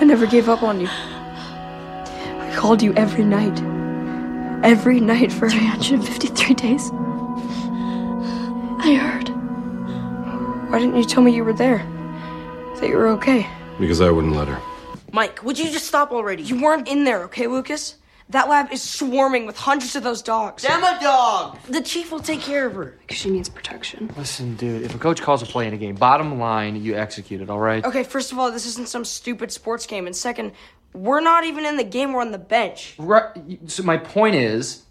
I never gave up on you. I called you every night. Every night for 353 days. I heard. Why didn't you tell me you were there? That you were okay? Because I wouldn't let her. Mike, would you just stop already? You weren't in there, okay, Lucas? That lab is swarming with hundreds of those dogs. Demo dog! The chief will take care of her. Because she needs protection. Listen, dude, if a coach calls a play in a game, bottom line, you execute it, all right? Okay, first of all, this isn't some stupid sports game. And second, we're not even in the game, we're on the bench. Right. So my point is.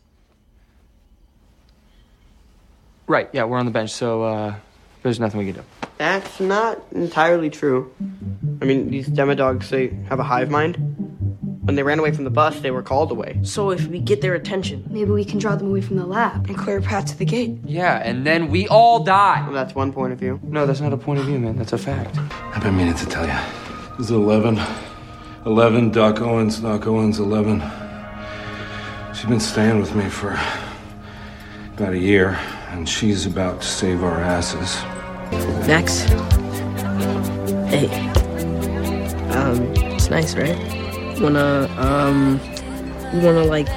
Right, yeah, we're on the bench, so uh, there's nothing we can do. That's not entirely true. I mean, these demo dogs, they have a hive mind. When they ran away from the bus, they were called away. So if we get their attention, Maybe we can draw them away from the lab and clear a path to the gate. Yeah, and then we all die. well, that's one point of view. No, that's not a point of view, man. That's a fact. I've been meaning to tell you. This is 11. 11, Doc Owens, Doc Owens, 11. She's been staying with me for about a year, and she's about to save our asses. Max. Hey. Um, it's nice, right? Wanna, um, you wanna, like,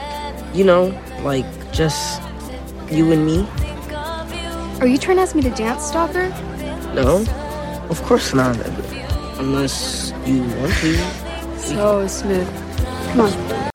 you know, like, just you and me? Are you trying to ask me to dance, Stalker? No? Of course not. Unless you want to. So smooth. Come on.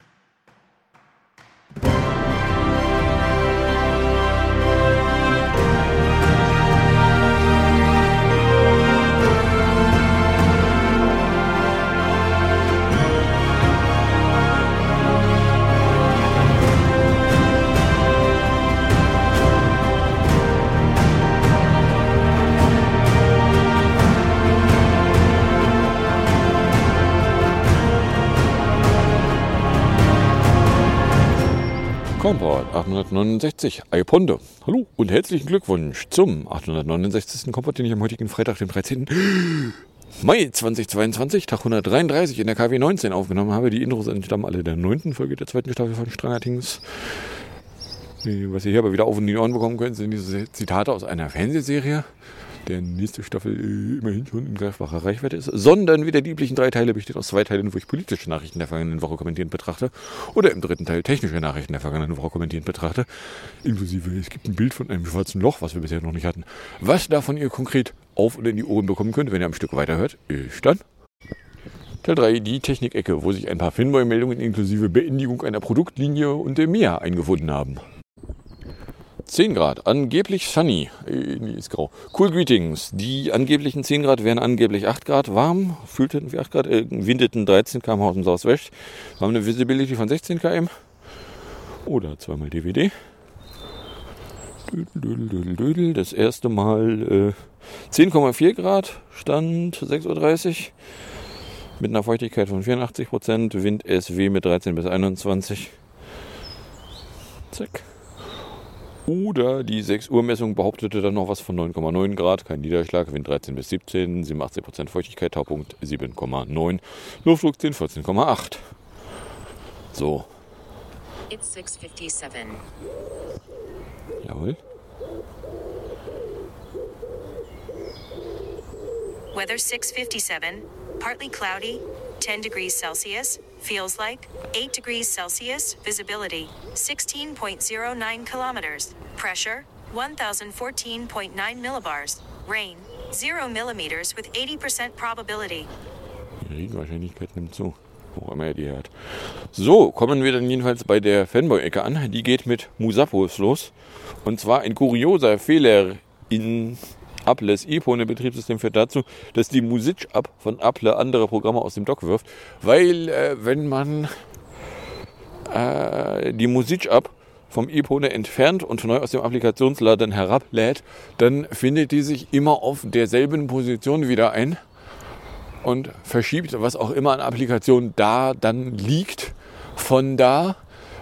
Komport 869, Eiponde. Hallo und herzlichen Glückwunsch zum 869. Komport, den ich am heutigen Freitag, dem 13. Mai 2022, Tag 133 in der KW 19 aufgenommen habe. Die Intros entstammen alle der neunten Folge der zweiten Staffel von Strangertings. Was ihr hier aber wieder auf und die Ohren bekommen könnt, sind diese Zitate aus einer Fernsehserie, der nächste Staffel äh, immerhin schon in greifbarer Reichweite ist, sondern wieder die üblichen drei Teile besteht aus zwei Teilen, wo ich politische Nachrichten der vergangenen Woche kommentierend betrachte, oder im dritten Teil technische Nachrichten der vergangenen Woche kommentierend betrachte, inklusive es gibt ein Bild von einem schwarzen Loch, was wir bisher noch nicht hatten. Was davon ihr konkret auf oder in die Ohren bekommen könnt, wenn ihr am Stück weiterhört, ist dann Teil 3, die Technikecke, wo sich ein paar Finboy-Meldungen inklusive Beendigung einer Produktlinie und der mehr eingefunden haben. 10 Grad, angeblich sunny. Äh, nee, ist grau. Cool Greetings. Die angeblichen 10 Grad wären angeblich 8 Grad warm. Fühlten wie 8 Grad. Äh, windeten 13 km aus dem Southwest. Wir haben eine Visibility von 16 km. Oder zweimal DVD. Das erste Mal äh, 10,4 Grad. Stand 6.30 Uhr. Mit einer Feuchtigkeit von 84 Prozent. Wind SW mit 13 bis 21. Zack. Oder die 6 Uhr Messung behauptete dann noch was von 9,9 Grad, kein Niederschlag, Wind 13 bis 17, 87 Prozent Feuchtigkeit, Taupunkt 7,9, Luftdruck 10, 14,8. So, It's 657. jawohl. Weather 657. Partly cloudy, 10 degrees Celsius. Feels like 8 degrees Celsius. Visibility 16.09 kilometers. Pressure 1014.9 millibars. Rain 0 millimeters with 80% probability. Die Regenwahrscheinlichkeit nimmt zu. Wo immer er die hat. So, kommen wir dann jedenfalls bei der Fanboy-Ecke an. Die geht mit Musapos los. Und zwar ein kurioser Fehler in Apples Epone-Betriebssystem führt dazu, dass die Musik-App von Apple andere Programme aus dem Dock wirft. Weil, äh, wenn man äh, die Musik-App vom Epone entfernt und neu aus dem Applikationsladen herablädt, dann findet die sich immer auf derselben Position wieder ein und verschiebt, was auch immer an Applikationen da dann liegt, von da.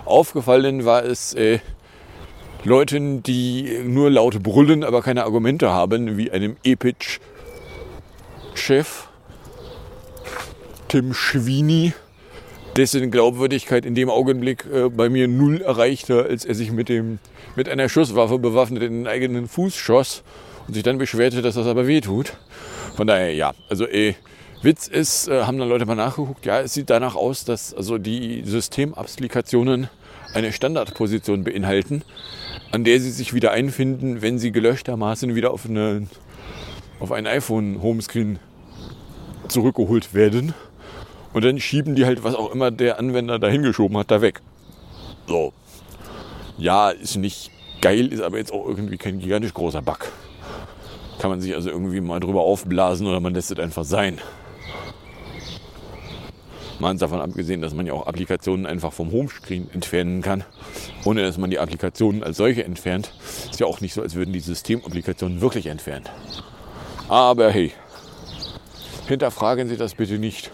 Aufgefallen war es äh, Leuten, die nur laut brüllen, aber keine Argumente haben, wie einem Epic-Chef, Tim Schwini, dessen Glaubwürdigkeit in dem Augenblick äh, bei mir null erreichte, als er sich mit, dem, mit einer Schusswaffe bewaffnet in den eigenen Fuß schoss und sich dann beschwerte, dass das aber weh tut. Von daher, ja, also äh, Witz ist, äh, haben dann Leute mal nachgeguckt, ja, es sieht danach aus, dass also die Systemapplikationen eine Standardposition beinhalten, an der sie sich wieder einfinden, wenn sie gelöschtermaßen wieder auf, eine, auf ein iPhone Homescreen zurückgeholt werden. Und dann schieben die halt, was auch immer der Anwender da hingeschoben hat, da weg. So. Ja, ist nicht geil, ist aber jetzt auch irgendwie kein gigantisch großer Bug. Kann man sich also irgendwie mal drüber aufblasen oder man lässt es einfach sein. Mal davon abgesehen, dass man ja auch Applikationen einfach vom Homescreen entfernen kann, ohne dass man die Applikationen als solche entfernt. Ist ja auch nicht so, als würden die Systemapplikationen wirklich entfernt. Aber hey, hinterfragen Sie das bitte nicht.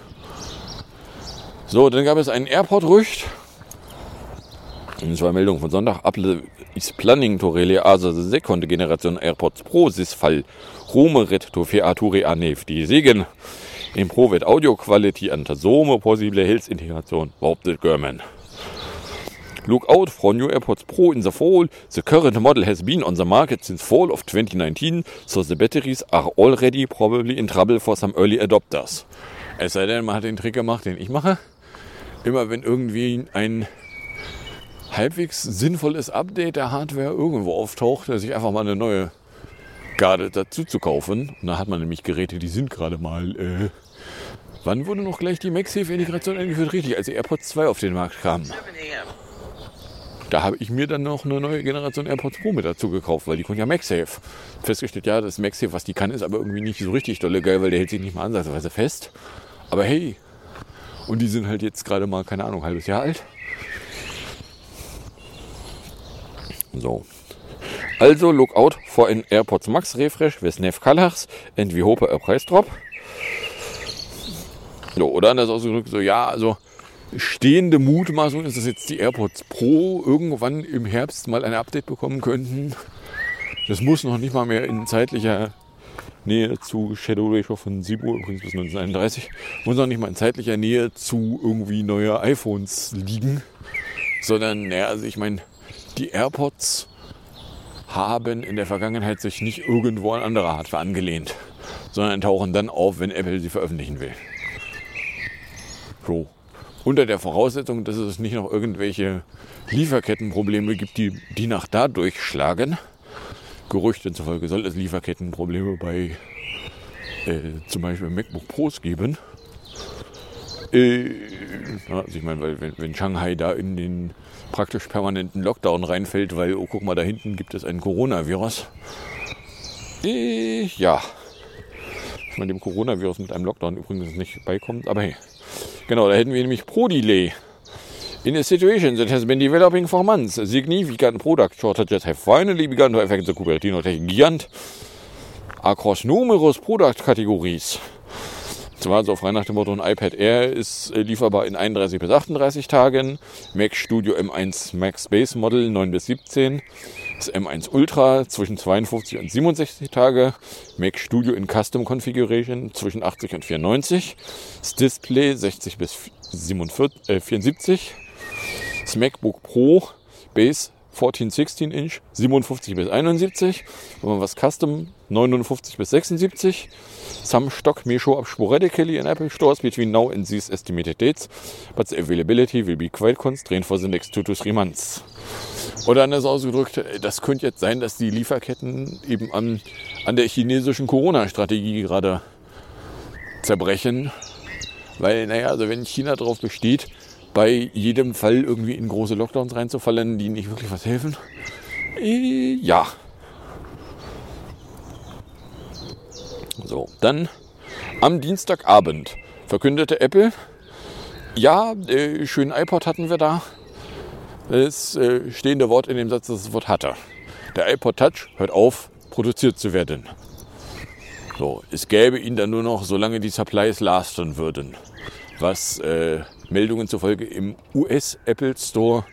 So, dann gab es einen Airport-Rücht. In zwei Meldungen von Sonntag. Apple is planning to release the second generation AirPods Pro this fall. Rumeret to feature anef. Die Segen improved audio quality and some possible health integration. Behauptet German. Look out for new AirPods Pro in the fall. The current model has been on the market since fall of 2019, so the batteries are already probably in trouble for some early adopters. Es sei denn, man hat den Trick gemacht, den ich mache. Immer wenn irgendwie ein halbwegs sinnvolles Update der Hardware irgendwo auftaucht, sich einfach mal eine neue Garde dazu zu kaufen. Und da hat man nämlich Geräte, die sind gerade mal. Äh, wann wurde noch gleich die MagSafe-Integration eingeführt? Richtig, als die AirPods 2 auf den Markt kamen. Da habe ich mir dann noch eine neue Generation AirPods Pro mit dazu gekauft, weil die konnten ja MagSafe. Festgestellt, ja, das MagSafe, was die kann, ist aber irgendwie nicht so richtig dolle geil, weil der hält sich nicht mal ansatzweise fest. Aber hey, und die sind halt jetzt gerade mal, keine Ahnung, ein halbes Jahr alt. So. Also, look out for an AirPods Max refresh with Nev Colors and we hope a price drop. So, oder anders ausgedrückt, so, ja, also stehende Mutmaßung ist, dass jetzt die AirPods Pro irgendwann im Herbst mal ein Update bekommen könnten. Das muss noch nicht mal mehr in zeitlicher Nähe zu Shadow Ratio von 7 Uhr, übrigens bis 1931, muss noch nicht mal in zeitlicher Nähe zu irgendwie neuer iPhones liegen, sondern, naja, also ich meine, die AirPods haben in der Vergangenheit sich nicht irgendwo an andere Hardware angelehnt, sondern tauchen dann auf, wenn Apple sie veröffentlichen will. So. Unter der Voraussetzung, dass es nicht noch irgendwelche Lieferkettenprobleme gibt, die, die nach da durchschlagen. Gerüchten zufolge soll es Lieferkettenprobleme bei äh, zum Beispiel MacBook Pros geben. Äh, also ich meine, weil wenn, wenn, Shanghai da in den praktisch permanenten Lockdown reinfällt, weil, oh guck mal, da hinten gibt es ein Coronavirus. Äh, ja. Dass man dem Coronavirus mit einem Lockdown übrigens nicht beikommt, aber hey. Genau, da hätten wir nämlich Pro-Delay. In a situation that has been developing for months, significant product shortages have finally begun to affect the Cupertino Tech Gigant across numerous product categories. Zwar also frei nach dem Motto, ein iPad Air ist äh, lieferbar in 31 bis 38 Tagen, Mac Studio M1 Max Base Model 9 bis 17, das M1 Ultra zwischen 52 und 67 Tage, Mac Studio in Custom Configuration zwischen 80 und 94, das Display 60 bis 47, äh, 74, das MacBook Pro Base 14, 16 Inch 57 bis 71, wenn man was Custom 59 bis 76, some stock may show up sporadically in Apple stores between now and these estimated dates, but the availability will be quite constrained for the next two to three months. Oder anders ausgedrückt, das könnte jetzt sein, dass die Lieferketten eben an, an der chinesischen Corona-Strategie gerade zerbrechen. Weil, naja, also wenn China darauf besteht, bei jedem Fall irgendwie in große Lockdowns reinzufallen, die nicht wirklich was helfen, äh, ja. So, dann am Dienstagabend verkündete Apple, ja, äh, schönen iPod hatten wir da, das äh, stehende Wort in dem Satz, das Wort hatte. Der iPod Touch hört auf, produziert zu werden. So, es gäbe ihn dann nur noch, solange die Supplies lasten würden. Was äh, Meldungen zufolge im US-Apple Store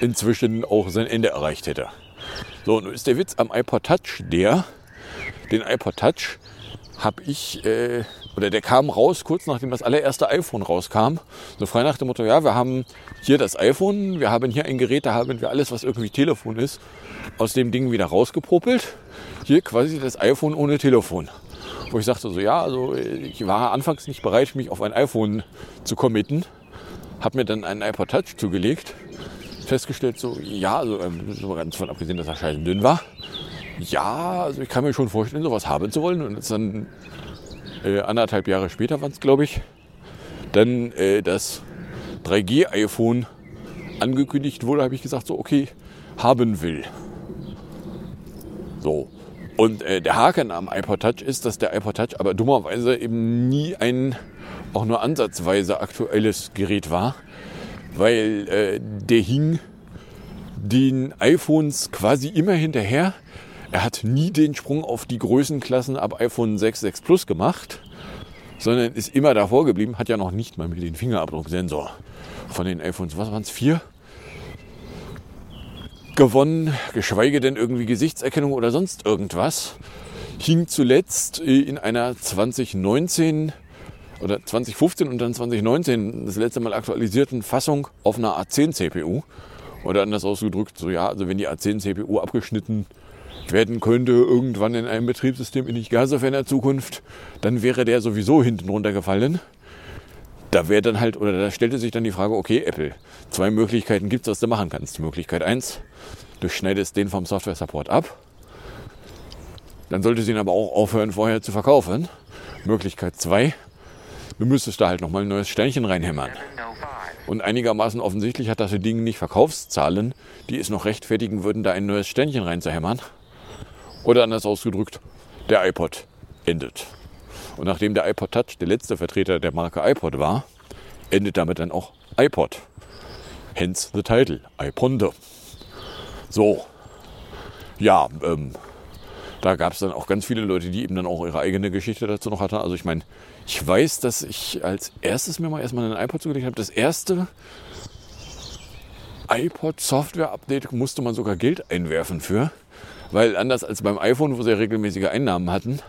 inzwischen auch sein Ende erreicht hätte. So, nun ist der Witz am iPod Touch der, den iPod Touch habe ich, äh, oder der kam raus kurz nachdem das allererste iPhone rauskam. So frei nach dem Motto, ja, wir haben hier das iPhone, wir haben hier ein Gerät, da haben wir alles, was irgendwie Telefon ist, aus dem Ding wieder rausgepuppelt. Hier quasi das iPhone ohne Telefon. wo ich sagte so, ja, also ich war anfangs nicht bereit, mich auf ein iPhone zu committen, habe mir dann einen iPod Touch zugelegt, festgestellt so, ja, also ähm, so ganz von abgesehen, dass er scheiße dünn war, ja, also ich kann mir schon vorstellen, sowas haben zu wollen und dann äh, anderthalb Jahre später waren es, glaube ich, dann äh, das 3G-iPhone angekündigt wurde, habe ich gesagt, so okay, haben will. So. Und äh, der Haken am iPod Touch ist, dass der iPod Touch aber dummerweise eben nie ein auch nur ansatzweise aktuelles Gerät war, weil äh, der hing den iPhones quasi immer hinterher. Er hat nie den Sprung auf die Größenklassen ab iPhone 6, 6 Plus gemacht, sondern ist immer davor geblieben, hat ja noch nicht mal mit dem Fingerabdrucksensor von den iPhones, was waren es, vier? gewonnen, geschweige denn irgendwie Gesichtserkennung oder sonst irgendwas. Hing zuletzt in einer 2019 oder 2015 und dann 2019 das letzte Mal aktualisierten Fassung auf einer A10 CPU. Oder anders ausgedrückt, so ja, also wenn die A10 CPU abgeschnitten werden könnte irgendwann in einem Betriebssystem in nicht gar so ferner Zukunft, dann wäre der sowieso hinten runtergefallen. Da wäre dann halt, oder da stellte sich dann die Frage, okay, Apple, zwei Möglichkeiten gibt es, was du machen kannst. Möglichkeit eins, du schneidest den vom Software Support ab. Dann solltest du ihn aber auch aufhören, vorher zu verkaufen. Möglichkeit zwei, du müsstest da halt nochmal ein neues Sternchen reinhämmern. Und einigermaßen offensichtlich hat das Ding nicht Verkaufszahlen, die es noch rechtfertigen würden, da ein neues Sternchen reinzuhämmern. Oder anders ausgedrückt, der iPod endet. Und nachdem der iPod Touch der letzte Vertreter der Marke iPod war, endet damit dann auch iPod. Hence the title, iPonde. So, ja, ähm, da gab es dann auch ganz viele Leute, die eben dann auch ihre eigene Geschichte dazu noch hatten. Also ich meine, ich weiß, dass ich als erstes mir mal erstmal einen iPod zugelegt habe. Das erste iPod Software Update musste man sogar Geld einwerfen für. Weil anders als beim iPhone, wo sie regelmäßige Einnahmen hatten,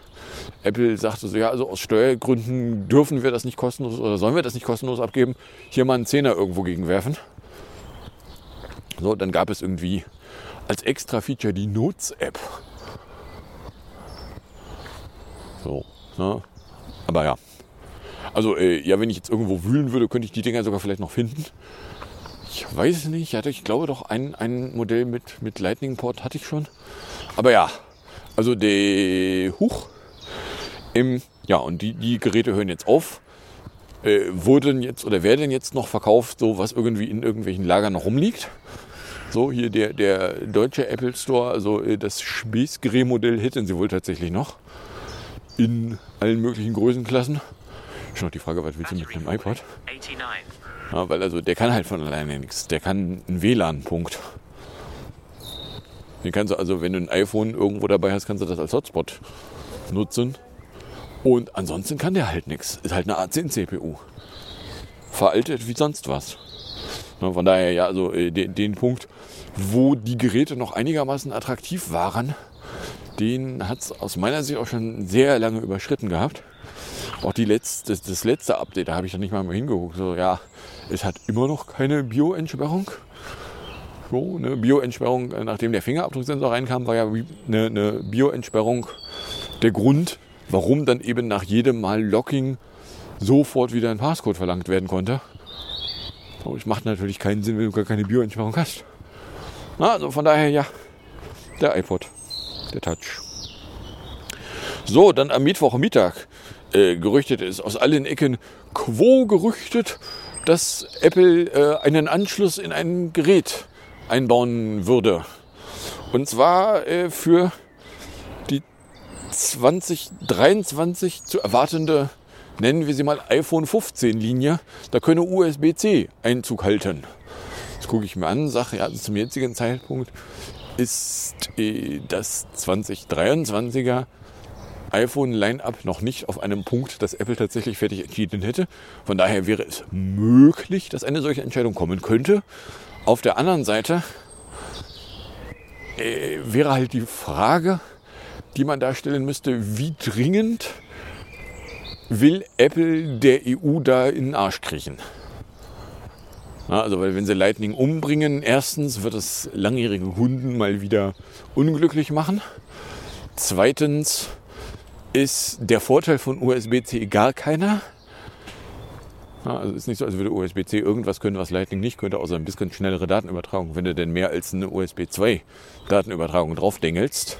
Apple sagte so, ja, also aus Steuergründen dürfen wir das nicht kostenlos oder sollen wir das nicht kostenlos abgeben, hier mal einen Zehner irgendwo gegenwerfen. So, dann gab es irgendwie als extra Feature die Notes-App. So, ne? Aber ja. Also, äh, ja, wenn ich jetzt irgendwo wühlen würde, könnte ich die Dinger sogar vielleicht noch finden. Ich weiß nicht. Ich hatte, ich glaube doch, ein, ein Modell mit, mit Lightning-Port hatte ich schon. Aber ja, also der Huch. Im, ja, und die, die Geräte hören jetzt auf. Äh, wurden jetzt oder werden jetzt noch verkauft, so was irgendwie in irgendwelchen Lagern noch rumliegt. So, hier der, der deutsche Apple Store, also äh, das Spießgerät-Modell hätten sie wohl tatsächlich noch. In allen möglichen Größenklassen. Schon noch die Frage, was willst du mit einem iPod? Ja, weil also der kann halt von alleine nichts. Der kann einen WLAN-Punkt. Den kannst du also, wenn du ein iPhone irgendwo dabei hast, kannst du das als Hotspot nutzen. Und ansonsten kann der halt nichts. Ist halt eine A10 CPU. Veraltet wie sonst was. Von daher, ja, also äh, den, den Punkt, wo die Geräte noch einigermaßen attraktiv waren, den hat es aus meiner Sicht auch schon sehr lange überschritten gehabt. Auch die letzte, das letzte Update, da habe ich dann nicht mal mehr hingeguckt. So, ja, es hat immer noch keine Bio-Entsperrung. So, eine Bio-Entsperrung, äh, nachdem der Fingerabdrucksensor reinkam, war ja eine, eine Bio-Entsperrung der Grund, warum dann eben nach jedem Mal Locking sofort wieder ein Passcode verlangt werden konnte. Aber es macht natürlich keinen Sinn, wenn du gar keine Bioentsperrung hast. Also von daher ja, der iPod, der Touch. So, dann am Mittwochmittag äh, gerüchtet ist aus allen Ecken quo gerüchtet, dass Apple äh, einen Anschluss in ein Gerät einbauen würde. Und zwar äh, für 2023 zu erwartende, nennen wir sie mal iPhone 15 Linie, da könne USB-C Einzug halten. Das gucke ich mir an, sage, ja, zum jetzigen Zeitpunkt ist äh, das 2023er iPhone-Line-Up noch nicht auf einem Punkt, dass Apple tatsächlich fertig entschieden hätte. Von daher wäre es möglich, dass eine solche Entscheidung kommen könnte. Auf der anderen Seite äh, wäre halt die Frage, die man darstellen müsste, wie dringend will Apple der EU da in den Arsch kriechen. Also, weil wenn sie Lightning umbringen, erstens wird es langjährige Kunden mal wieder unglücklich machen. Zweitens ist der Vorteil von USB-C gar keiner. Also ist nicht so, als würde USB-C irgendwas können, was Lightning nicht könnte, außer ein bisschen schnellere Datenübertragung. Wenn du denn mehr als eine USB 2 Datenübertragung draufdengelst,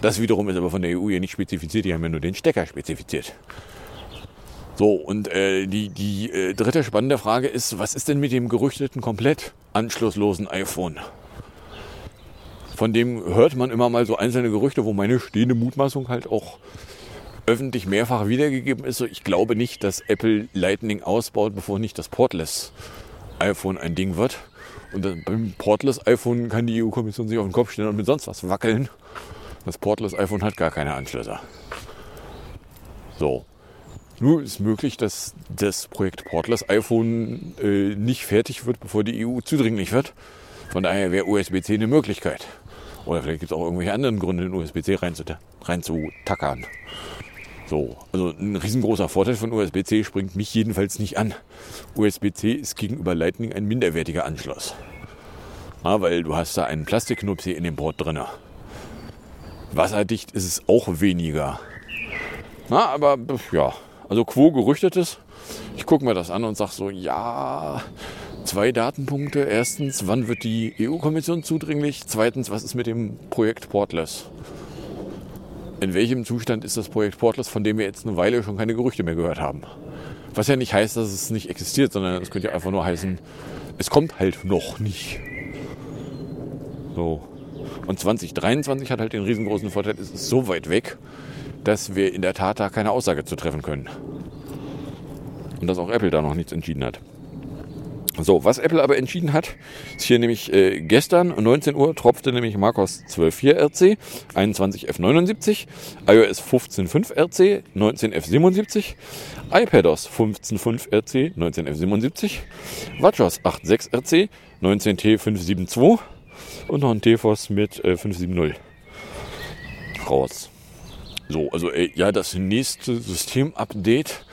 das wiederum ist aber von der EU ja nicht spezifiziert, die haben ja nur den Stecker spezifiziert. So, und äh, die, die äh, dritte spannende Frage ist, was ist denn mit dem gerüchteten komplett anschlusslosen iPhone? Von dem hört man immer mal so einzelne Gerüchte, wo meine stehende Mutmaßung halt auch öffentlich mehrfach wiedergegeben ist. Ich glaube nicht, dass Apple Lightning ausbaut, bevor nicht das Portless iPhone ein Ding wird. Und beim Portless iPhone kann die EU-Kommission sich auf den Kopf stellen und mit sonst was wackeln. Das Portless iPhone hat gar keine Anschlüsse. So. Nur ist möglich, dass das Projekt Portless iPhone äh, nicht fertig wird, bevor die EU zudringlich wird. Von daher wäre USB-C eine Möglichkeit. Oder vielleicht gibt es auch irgendwelche anderen Gründe, den USB-C reinzutackern. So, also ein riesengroßer Vorteil von USB-C springt mich jedenfalls nicht an. USB-C ist gegenüber Lightning ein minderwertiger Anschluss. Ja, weil du hast da einen Plastikknopf in dem Board drin. Wasserdicht ist es auch weniger. Na, aber ja, also quo gerüchtetes. Ich gucke mir das an und sage so, ja, zwei Datenpunkte. Erstens, wann wird die EU-Kommission zudringlich? Zweitens, was ist mit dem Projekt Portless? In welchem Zustand ist das Projekt Portless, von dem wir jetzt eine Weile schon keine Gerüchte mehr gehört haben? Was ja nicht heißt, dass es nicht existiert, sondern es könnte ja einfach nur heißen, es kommt halt noch nicht. So. Und 2023 hat halt den riesengroßen Vorteil, es ist so weit weg, dass wir in der Tat da keine Aussage zu treffen können. Und dass auch Apple da noch nichts entschieden hat. So, was Apple aber entschieden hat, ist hier nämlich äh, gestern 19 Uhr tropfte nämlich Marcos 12.4 RC, 21F79, iOS 15.5 RC, 19F77, iPadOS 15.5 RC, 19F77, WatchOS 8.6 RC, 19T572 und noch ein TFOS mit äh, 570 raus. So, also äh, ja, das nächste Systemupdate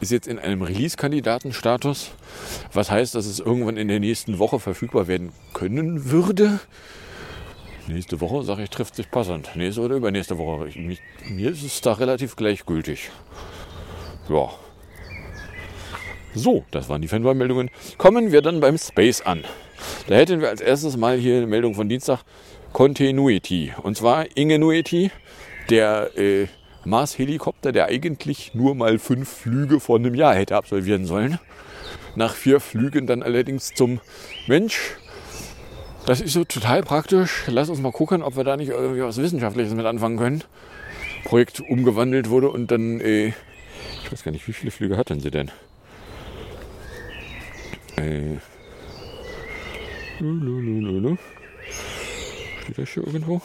ist jetzt in einem Release-Kandidatenstatus, was heißt, dass es irgendwann in der nächsten Woche verfügbar werden können würde. Nächste Woche, sage ich, trifft sich passend. Nächste oder übernächste Woche. Ich, mich, mir ist es da relativ gleichgültig. Ja. So, das waren die Fanboy-Meldungen. Kommen wir dann beim Space an. Da hätten wir als erstes mal hier eine Meldung von Dienstag. Continuity. Und zwar Ingenuity, der äh, Mars-Helikopter, der eigentlich nur mal fünf Flüge vor einem Jahr hätte absolvieren sollen. Nach vier Flügen dann allerdings zum Mensch. Das ist so total praktisch. Lass uns mal gucken, ob wir da nicht irgendwie was Wissenschaftliches mit anfangen können. Projekt umgewandelt wurde und dann, äh, ich weiß gar nicht, wie viele Flüge hatten sie denn? Äh, Steht das hier irgendwo?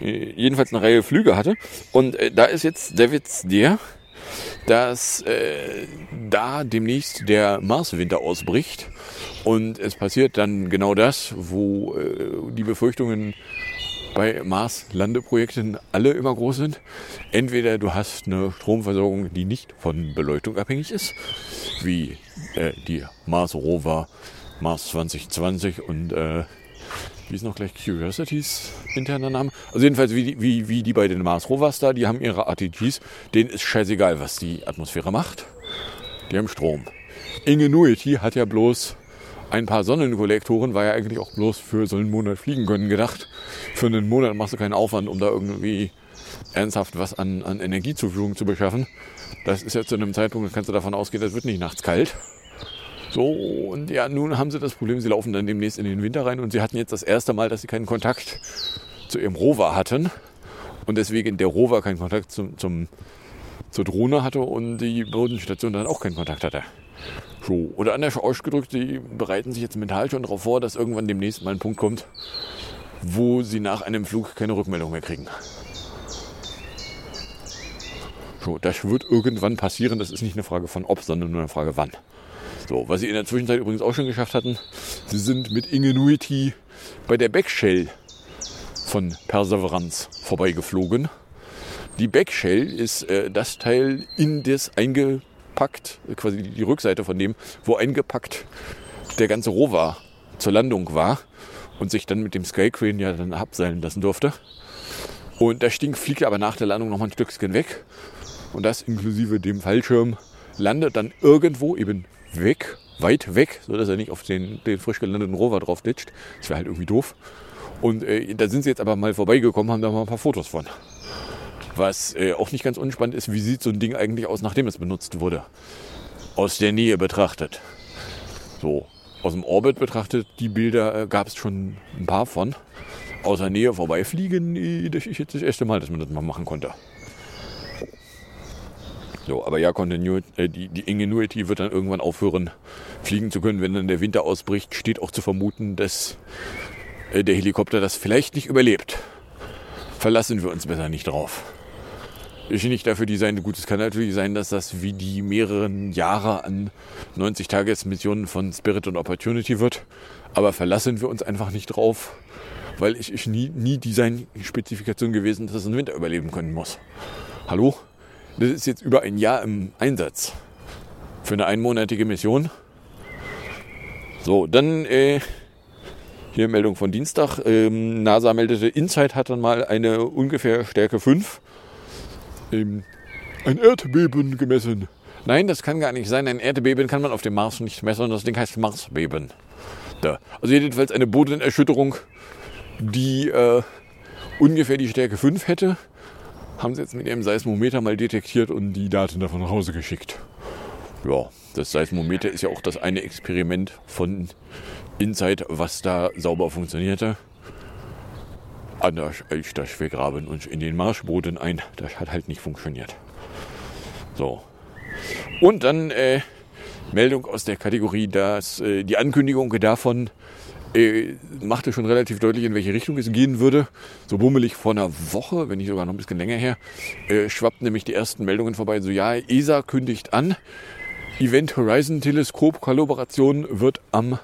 Äh, jedenfalls eine Reihe Flüge hatte. Und äh, da ist jetzt der Witz der, dass äh, da demnächst der Marswinter ausbricht. Und es passiert dann genau das, wo äh, die Befürchtungen bei Mars-Landeprojekten alle immer groß sind. Entweder du hast eine Stromversorgung, die nicht von Beleuchtung abhängig ist, wie äh, die Mars Rover, Mars 2020 und äh, wie ist noch gleich Curiosities interner Name? Also jedenfalls wie die, wie, wie die bei den Mars Rovers da, die haben ihre RTGs, denen ist scheißegal, was die Atmosphäre macht. Die haben Strom. Ingenuity hat ja bloß ein paar Sonnenkollektoren, war ja eigentlich auch bloß für so einen Monat fliegen können gedacht. Für einen Monat machst du keinen Aufwand, um da irgendwie ernsthaft was an, an Energiezuführung zu beschaffen. Das ist ja zu einem Zeitpunkt, da kannst du davon ausgehen, es wird nicht nachts kalt. So, und ja, nun haben sie das Problem, sie laufen dann demnächst in den Winter rein und sie hatten jetzt das erste Mal, dass sie keinen Kontakt zu ihrem Rover hatten. Und deswegen der Rover keinen Kontakt zum, zum, zur Drohne hatte und die Bodenstation dann auch keinen Kontakt hatte. So, oder anders ausgedrückt, sie bereiten sich jetzt mental schon darauf vor, dass irgendwann demnächst mal ein Punkt kommt, wo sie nach einem Flug keine Rückmeldung mehr kriegen. So, das wird irgendwann passieren. Das ist nicht eine Frage von ob, sondern nur eine Frage wann. So, was sie in der Zwischenzeit übrigens auch schon geschafft hatten, sie sind mit Ingenuity bei der Backshell von Perseverance vorbeigeflogen. Die Backshell ist äh, das Teil in das eingepackt, quasi die Rückseite von dem, wo eingepackt der ganze Rover zur Landung war und sich dann mit dem Skycrane ja dann abseilen lassen durfte. Und das Ding fliegt aber nach der Landung nochmal ein Stückchen weg. Und das inklusive dem Fallschirm landet dann irgendwo eben weg, weit weg, sodass er nicht auf den, den frisch gelandeten Rover drauf ditcht. Das wäre halt irgendwie doof. Und äh, da sind sie jetzt aber mal vorbeigekommen, haben da mal ein paar Fotos von. Was äh, auch nicht ganz unspannend ist, wie sieht so ein Ding eigentlich aus, nachdem es benutzt wurde. Aus der Nähe betrachtet. So, aus dem Orbit betrachtet, die Bilder äh, gab es schon ein paar von. Aus der Nähe vorbeifliegen, äh, das ist jetzt das erste Mal, dass man das mal machen konnte. So, aber ja, Continuity, äh, die, die Ingenuity wird dann irgendwann aufhören, fliegen zu können, wenn dann der Winter ausbricht. Steht auch zu vermuten, dass äh, der Helikopter das vielleicht nicht überlebt. Verlassen wir uns besser nicht drauf. Ich bin nicht dafür designt. Gut, es kann natürlich sein, dass das wie die mehreren Jahre an 90-Tages-Missionen von Spirit und Opportunity wird. Aber verlassen wir uns einfach nicht drauf, weil ich, ich nie, nie Design-Spezifikation gewesen, dass es einen Winter überleben können muss. Hallo? Das ist jetzt über ein Jahr im Einsatz. Für eine einmonatige Mission. So, dann äh, hier Meldung von Dienstag. Ähm, NASA meldete, Insight hat dann mal eine ungefähr Stärke 5. Ähm, ein Erdbeben gemessen. Nein, das kann gar nicht sein. Ein Erdbeben kann man auf dem Mars nicht messen. Das Ding heißt Marsbeben. Da. Also jedenfalls eine Bodenerschütterung, die äh, ungefähr die Stärke 5 hätte haben sie jetzt mit ihrem Seismometer mal detektiert und die Daten davon nach Hause geschickt. Ja, das Seismometer ist ja auch das eine Experiment von Insight, was da sauber funktionierte. Anders als das wir graben uns in den Marschboden ein. Das hat halt nicht funktioniert. So. Und dann äh, Meldung aus der Kategorie, dass äh, die Ankündigung davon, äh, machte schon relativ deutlich, in welche Richtung es gehen würde. So bummelig vor einer Woche, wenn nicht sogar noch ein bisschen länger her, äh, schwappten nämlich die ersten Meldungen vorbei. So, ja, ESA kündigt an, Event Horizon Teleskop Kollaboration wird am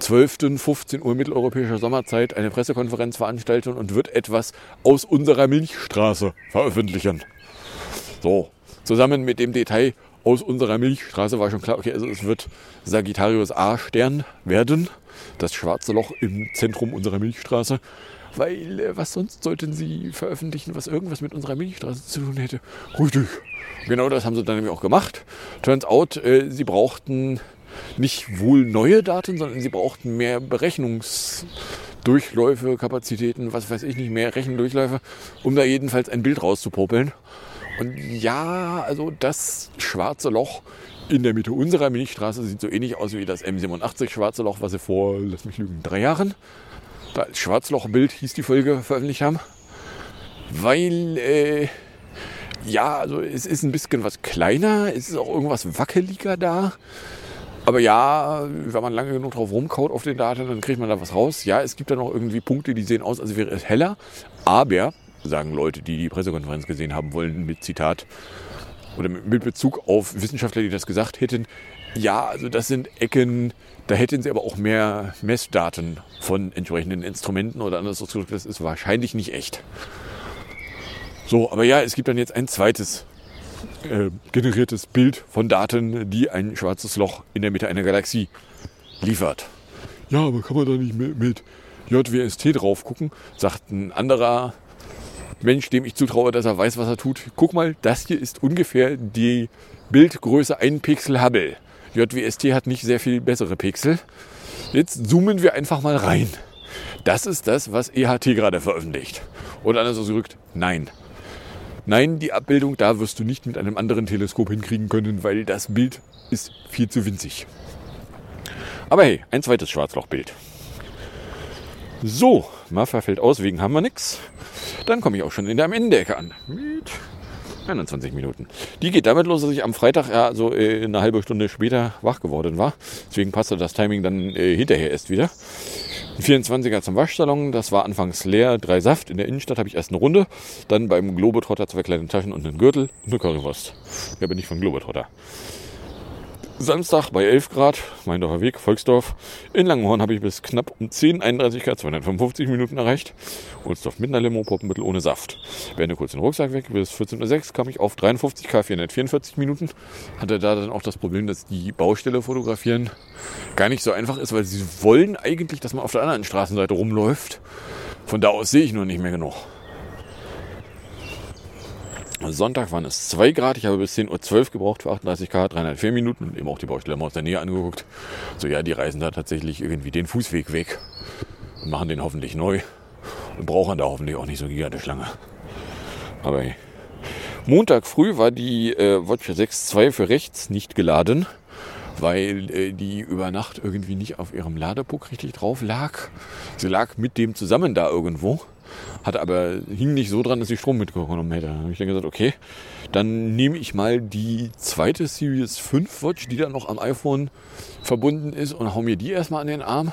12. 15 Uhr mitteleuropäischer Sommerzeit eine Pressekonferenz veranstalten und wird etwas aus unserer Milchstraße veröffentlichen. So, zusammen mit dem Detail aus unserer Milchstraße war schon klar, okay, also es wird Sagittarius A-Stern werden das schwarze Loch im Zentrum unserer Milchstraße. Weil äh, was sonst sollten sie veröffentlichen, was irgendwas mit unserer Milchstraße zu tun hätte? Richtig. Genau das haben sie dann nämlich auch gemacht. Turns out, äh, sie brauchten nicht wohl neue Daten, sondern sie brauchten mehr Berechnungsdurchläufe, Kapazitäten, was weiß ich nicht, mehr Rechendurchläufe, um da jedenfalls ein Bild rauszupopeln. Und ja, also das schwarze Loch in der Mitte unserer Milchstraße sieht so ähnlich aus wie das M87 Schwarze Loch, was sie vor, lass mich lügen, drei Jahren da als Schwarzlochbild hieß die Folge veröffentlicht haben. Weil, äh, ja, also es ist ein bisschen was kleiner, es ist auch irgendwas wackeliger da. Aber ja, wenn man lange genug drauf rumkaut auf den Daten, dann kriegt man da was raus. Ja, es gibt da noch irgendwie Punkte, die sehen aus, als wäre es heller. Aber, sagen Leute, die die Pressekonferenz gesehen haben wollen, mit Zitat, oder mit Bezug auf Wissenschaftler, die das gesagt hätten, ja, also das sind Ecken, da hätten sie aber auch mehr Messdaten von entsprechenden Instrumenten oder anders ausgedrückt, das ist wahrscheinlich nicht echt. So, aber ja, es gibt dann jetzt ein zweites äh, generiertes Bild von Daten, die ein schwarzes Loch in der Mitte einer Galaxie liefert. Ja, aber kann man da nicht mit, mit JWST drauf gucken, sagt ein anderer Mensch, dem ich zutraue, dass er weiß, was er tut. Guck mal, das hier ist ungefähr die Bildgröße 1 Pixel Hubble. JWST hat nicht sehr viel bessere Pixel. Jetzt zoomen wir einfach mal rein. Das ist das, was EHT gerade veröffentlicht. Oder anders ausgedrückt, nein. Nein, die Abbildung da wirst du nicht mit einem anderen Teleskop hinkriegen können, weil das Bild ist viel zu winzig. Aber hey, ein zweites Schwarzlochbild. So, Maffa fällt aus, wegen haben wir nichts. Dann komme ich auch schon in der Ende an. Mit 21 Minuten. Die geht damit los, dass ich am Freitag ja so äh, eine halbe Stunde später wach geworden war. Deswegen passte das Timing dann äh, hinterher erst wieder. Ein 24er zum Waschsalon, das war anfangs leer, drei Saft. In der Innenstadt habe ich erst eine Runde. Dann beim Globetrotter zwei kleine Taschen und einen Gürtel und eine Currywurst. Ja, bin ich von Globetrotter. Samstag bei 11 Grad, Meindorfer Weg, Volksdorf. In Langenhorn habe ich bis knapp um 10, 31 Grad, 255 Minuten erreicht. Ohlsdorf mit einer Limo, Poppenmittel ohne Saft. Beende kurz den Rucksack weg. Bis 14.06 Uhr kam ich auf 53 K, 444 Minuten. Hatte da dann auch das Problem, dass die Baustelle fotografieren gar nicht so einfach ist, weil sie wollen eigentlich, dass man auf der anderen Straßenseite rumläuft. Von da aus sehe ich nur nicht mehr genug. Sonntag waren es 2 Grad. Ich habe bis 10.12 Uhr gebraucht für 38 Grad, 304 Minuten und eben auch die Baustelle mal aus der Nähe angeguckt. So, ja, die reisen da tatsächlich irgendwie den Fußweg weg und machen den hoffentlich neu und brauchen da hoffentlich auch nicht so gigantisch lange. Aber hey. Montag früh war die äh, Watch 6.2 für rechts nicht geladen, weil äh, die über Nacht irgendwie nicht auf ihrem Ladepuck richtig drauf lag. Sie lag mit dem zusammen da irgendwo, hat aber hing nicht so dran, dass ich Strom mitgenommen hätte. Dann habe ich dann gesagt, okay, dann nehme ich mal die zweite Series 5 Watch, die dann noch am iPhone verbunden ist und hau mir die erstmal an den Arm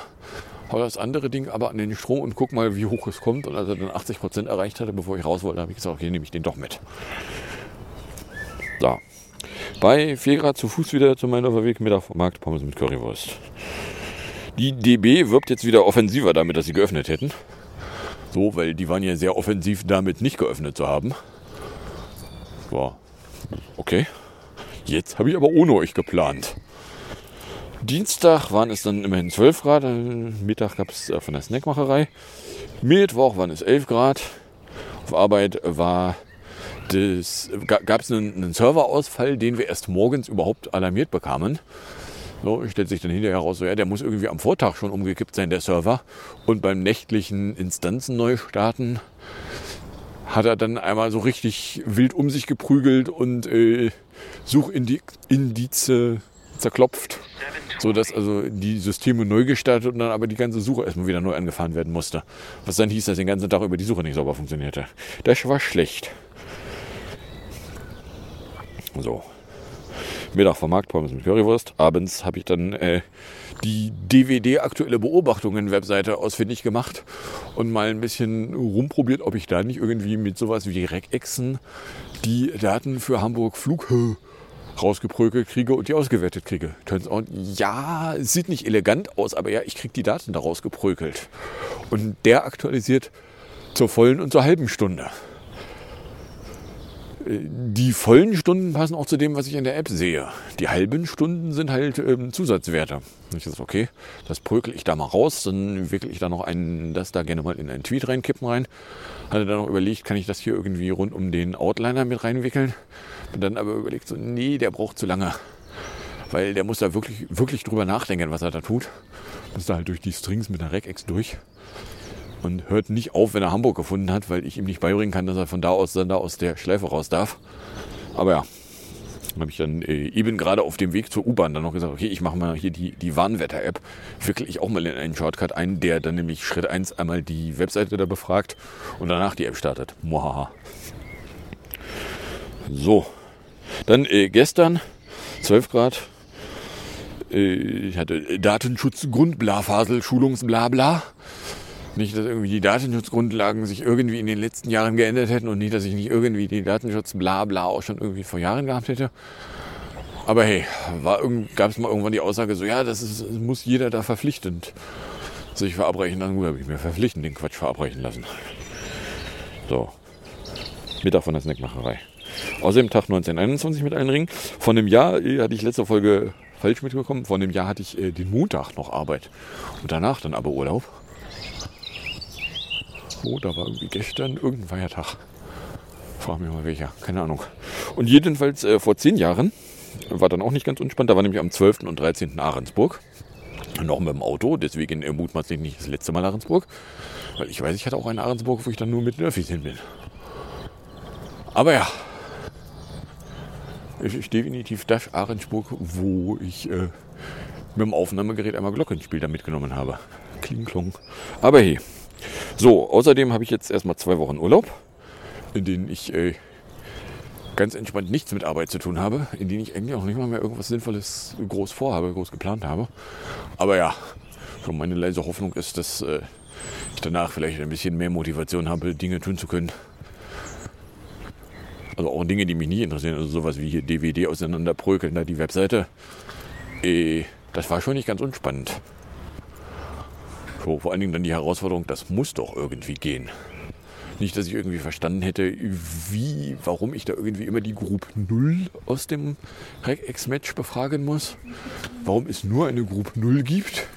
hau das andere Ding aber an den Strom und guck mal, wie hoch es kommt. Und als er dann 80 Prozent erreicht hatte, bevor ich raus wollte, habe ich gesagt, okay, nehme ich den doch mit. So. Bei 4 Grad zu Fuß wieder zu meiner Weg Markt Pommes mit Currywurst. Die DB wirbt jetzt wieder offensiver damit, dass sie geöffnet hätten. So, weil die waren ja sehr offensiv damit nicht geöffnet zu haben. War okay. Jetzt habe ich aber ohne euch geplant. Dienstag waren es dann immerhin 12 Grad. Mittag gab es äh, von der Snackmacherei. Mittwoch waren es 11 Grad. Auf Arbeit gab es einen, einen Serverausfall, den wir erst morgens überhaupt alarmiert bekamen. So, stellt sich dann hinterher heraus, so, ja, der muss irgendwie am Vortag schon umgekippt sein, der Server. Und beim nächtlichen Instanzen neu starten hat er dann einmal so richtig wild um sich geprügelt und äh, Suchindize zerklopft so dass also die Systeme neu gestartet und dann aber die ganze Suche erstmal wieder neu angefahren werden musste. Was dann hieß, dass den ganzen Tag über die Suche nicht sauber funktionierte. Das war schlecht. So. Mittag vom Markt, Pommes mit Currywurst. Abends habe ich dann äh, die DVD-aktuelle Beobachtungen-Webseite ausfindig gemacht und mal ein bisschen rumprobiert, ob ich da nicht irgendwie mit sowas wie Regexen die Daten für Hamburg Flug rausgeprügelt kriege und die ausgewertet kriege. Turns out, ja, sieht nicht elegant aus, aber ja, ich kriege die Daten daraus geprügelt. Und der aktualisiert zur vollen und zur halben Stunde. Die vollen Stunden passen auch zu dem, was ich in der App sehe. Die halben Stunden sind halt ähm, Zusatzwerte. Ich dachte, okay, das prügel ich da mal raus, dann wickel ich da noch einen, das da gerne mal in einen Tweet reinkippen rein. Hatte dann noch überlegt, kann ich das hier irgendwie rund um den Outliner mit reinwickeln. Und dann aber überlegt so, nee, der braucht zu lange. Weil der muss da wirklich, wirklich drüber nachdenken, was er da tut. Muss da halt durch die Strings mit der Regex durch. Und hört nicht auf, wenn er Hamburg gefunden hat, weil ich ihm nicht beibringen kann, dass er von da aus dann da aus der Schleife raus darf. Aber ja, habe ich dann äh, eben gerade auf dem Weg zur U-Bahn dann noch gesagt, okay, ich mache mal hier die, die Warnwetter-App, wickel ich auch mal in einen Shortcut ein, der dann nämlich Schritt 1 einmal die Webseite da befragt und danach die App startet. Mohaha. So, dann äh, gestern 12 Grad. Äh, ich hatte Datenschutz, Grundblafasel, Schulungsblabla. Nicht, dass irgendwie die Datenschutzgrundlagen sich irgendwie in den letzten Jahren geändert hätten und nicht, dass ich nicht irgendwie die Datenschutzblabla auch schon irgendwie vor Jahren gehabt hätte. Aber hey, gab es mal irgendwann die Aussage so, ja, das, ist, muss jeder da verpflichtend sich verabreichen lassen. Gut, habe ich mir verpflichtend den Quatsch verabreichen lassen. So. Mittag von der Snackmacherei. Außerdem Tag 1921 mit allen Ringen. Von dem Jahr äh, hatte ich letzte Folge falsch mitbekommen. Von dem Jahr hatte ich äh, den Montag noch Arbeit. Und danach dann aber Urlaub. Da war irgendwie gestern irgendein Feiertag. Frag mich mal welcher, keine Ahnung. Und jedenfalls äh, vor zehn Jahren war dann auch nicht ganz unspannend. Da war nämlich am 12. und 13. Ahrensburg. Noch mit dem Auto, deswegen äh, mutmaßlich nicht das letzte Mal Ahrensburg. Weil ich weiß, ich hatte auch eine Ahrensburg, wo ich dann nur mit Nerfis hin bin. Aber ja, es ist definitiv das Ahrensburg, wo ich äh, mit dem Aufnahmegerät einmal Glockenspiel da mitgenommen habe. Kling, klong. Aber hey. So, außerdem habe ich jetzt erstmal zwei Wochen Urlaub, in denen ich äh, ganz entspannt nichts mit Arbeit zu tun habe, in denen ich eigentlich auch nicht mal mehr irgendwas Sinnvolles groß vorhabe, groß geplant habe. Aber ja, schon meine leise Hoffnung ist, dass äh, ich danach vielleicht ein bisschen mehr Motivation habe, Dinge tun zu können, also auch Dinge, die mich nie interessieren. Also sowas wie hier DVD auseinanderprökeln, da die Webseite. Äh, das war schon nicht ganz unspannend. So, vor allen Dingen dann die Herausforderung, das muss doch irgendwie gehen. Nicht, dass ich irgendwie verstanden hätte, wie, warum ich da irgendwie immer die Group 0 aus dem Regex-Match befragen muss. Warum es nur eine Group 0 gibt.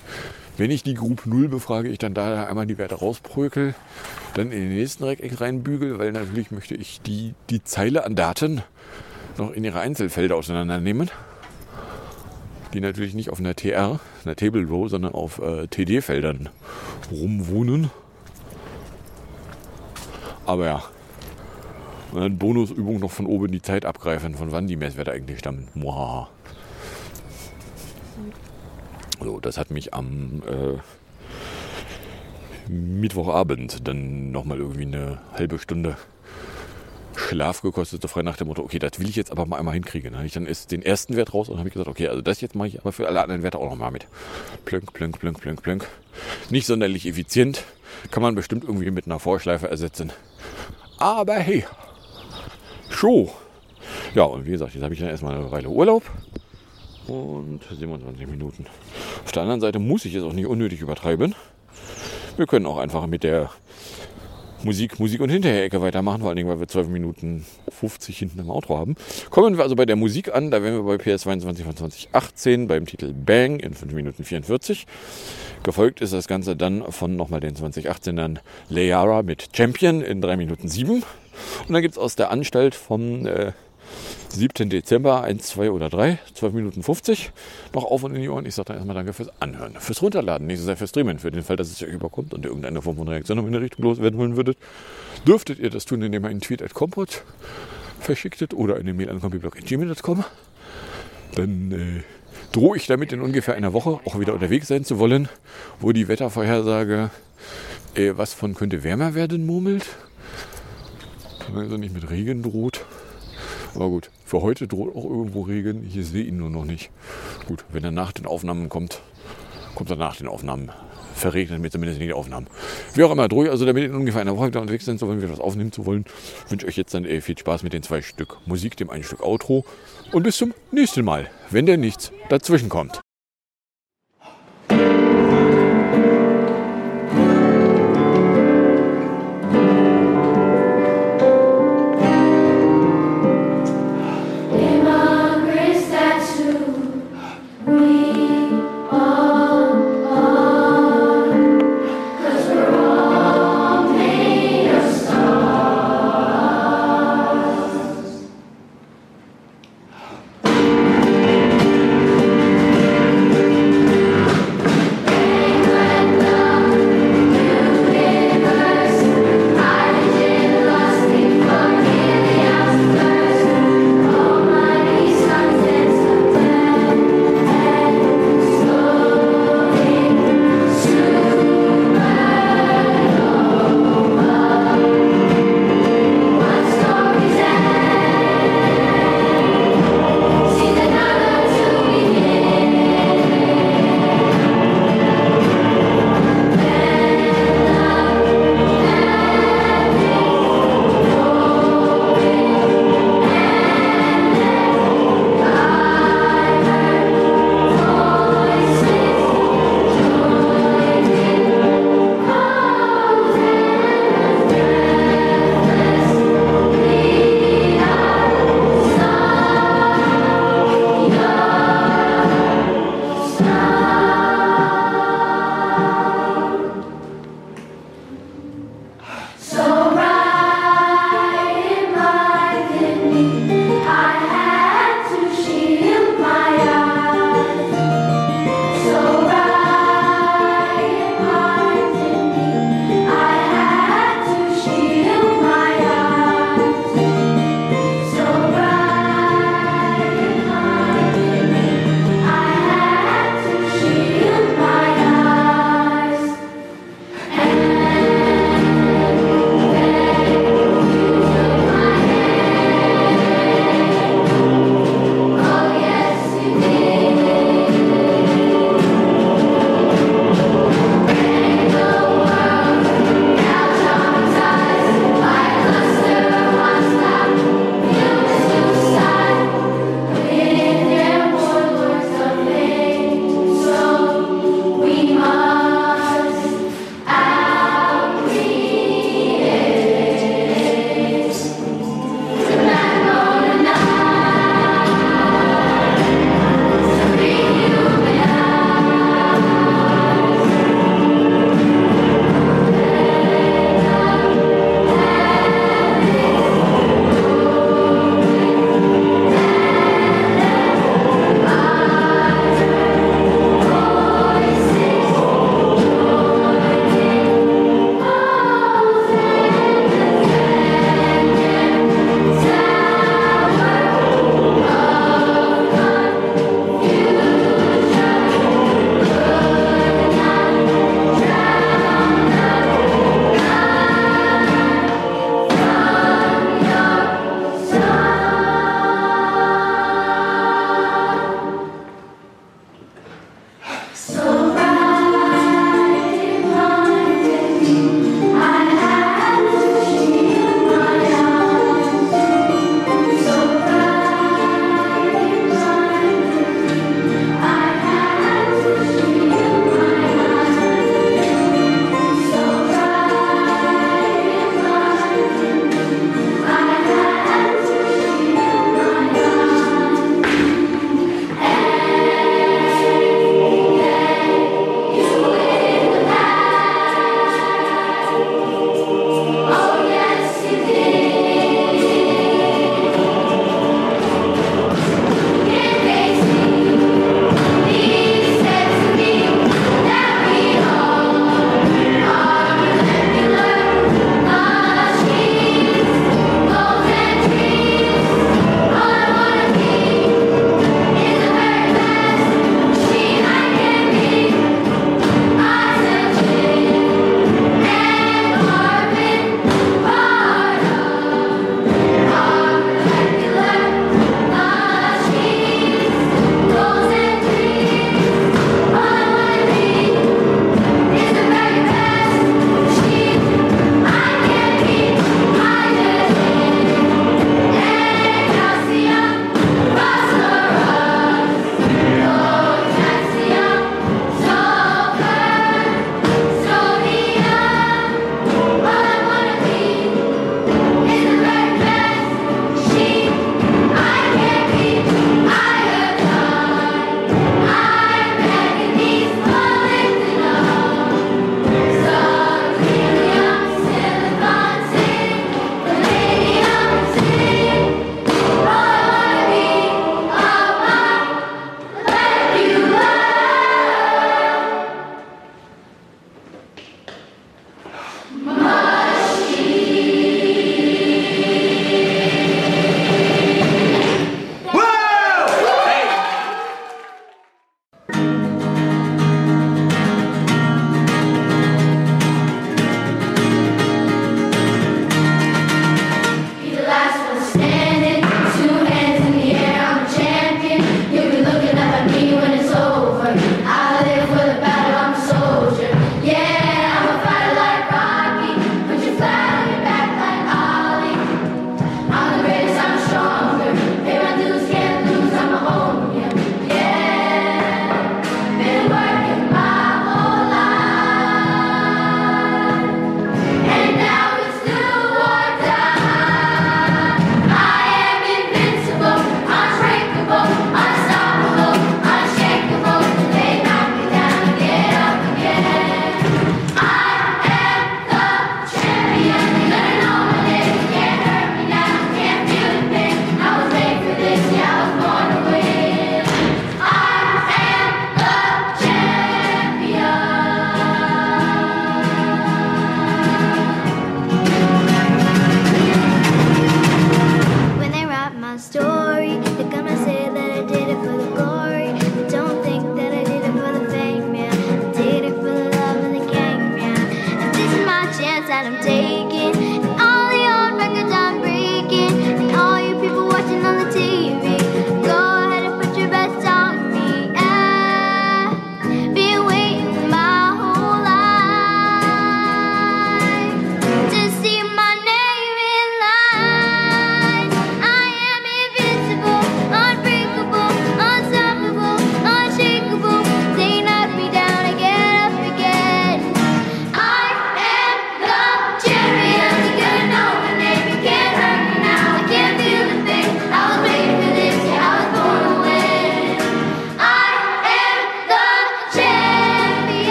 Wenn ich die Group 0 befrage, ich dann da einmal die Werte rausprökel, dann in den nächsten Rechteck reinbügel, weil natürlich möchte ich die, die Zeile an Daten noch in ihre Einzelfelder auseinandernehmen. Die natürlich nicht auf einer TR, einer Table Row, sondern auf äh, TD-Feldern rumwohnen. Aber ja. Und dann Bonusübung noch von oben die Zeit abgreifen, von wann die Messwerte eigentlich stammen. Muahaha. So, das hat mich am äh, Mittwochabend dann nochmal irgendwie eine halbe Stunde Schlaf gekostet, so frei nach dem Motto, okay, das will ich jetzt aber mal einmal hinkriegen. Dann habe ich dann erst den ersten Wert raus und habe ich gesagt, okay, also das jetzt mache ich aber für alle anderen Werte auch nochmal mit. Plönk, plönk, plönk, plönk, plönk. Nicht sonderlich effizient, kann man bestimmt irgendwie mit einer Vorschleife ersetzen. Aber hey, Show. Ja, und wie gesagt, jetzt habe ich dann erstmal eine Weile Urlaub und 27 Minuten. Auf der anderen Seite muss ich es auch nicht unnötig übertreiben. Wir können auch einfach mit der Musik, Musik und Hinterher-Ecke weitermachen, vor allen Dingen, weil wir 12 Minuten 50 hinten im Outro haben. Kommen wir also bei der Musik an, da wären wir bei PS 22 von 2018 beim Titel Bang in 5 Minuten 44. Gefolgt ist das Ganze dann von nochmal den 2018ern Leara mit Champion in 3 Minuten 7. Und dann gibt es aus der Anstalt vom äh, 7. Dezember 1, 2 oder 3, 12 Minuten 50 noch auf und in die Ohren. Ich sage dann erstmal danke fürs Anhören, fürs Runterladen, nicht so sehr fürs Streamen. Für den Fall, dass es euch überkommt und irgendeine Form von Reaktion in eine Richtung loswerden wollen würdet, dürftet ihr das tun, indem ihr einen Tweet at Compot verschicktet oder eine Mail an computerblog.gmail.com. Dann äh, drohe ich damit in ungefähr einer Woche auch wieder unterwegs sein zu wollen, wo die Wettervorhersage, äh, was von könnte wärmer werden, murmelt. Also nicht mit Regen droht. Aber gut, für heute droht auch irgendwo Regen. Ich sehe ihn nur noch nicht. Gut, wenn er nach den Aufnahmen kommt, kommt er nach den Aufnahmen. Verregnet mir zumindest nicht die Aufnahmen. Wie auch immer, ich also damit in ungefähr einer Woche unterwegs sind, so wenn wir was aufnehmen zu wollen. Wünsche euch jetzt dann äh, viel Spaß mit den zwei Stück Musik, dem einen Stück Outro. Und bis zum nächsten Mal, wenn der nichts dazwischen kommt.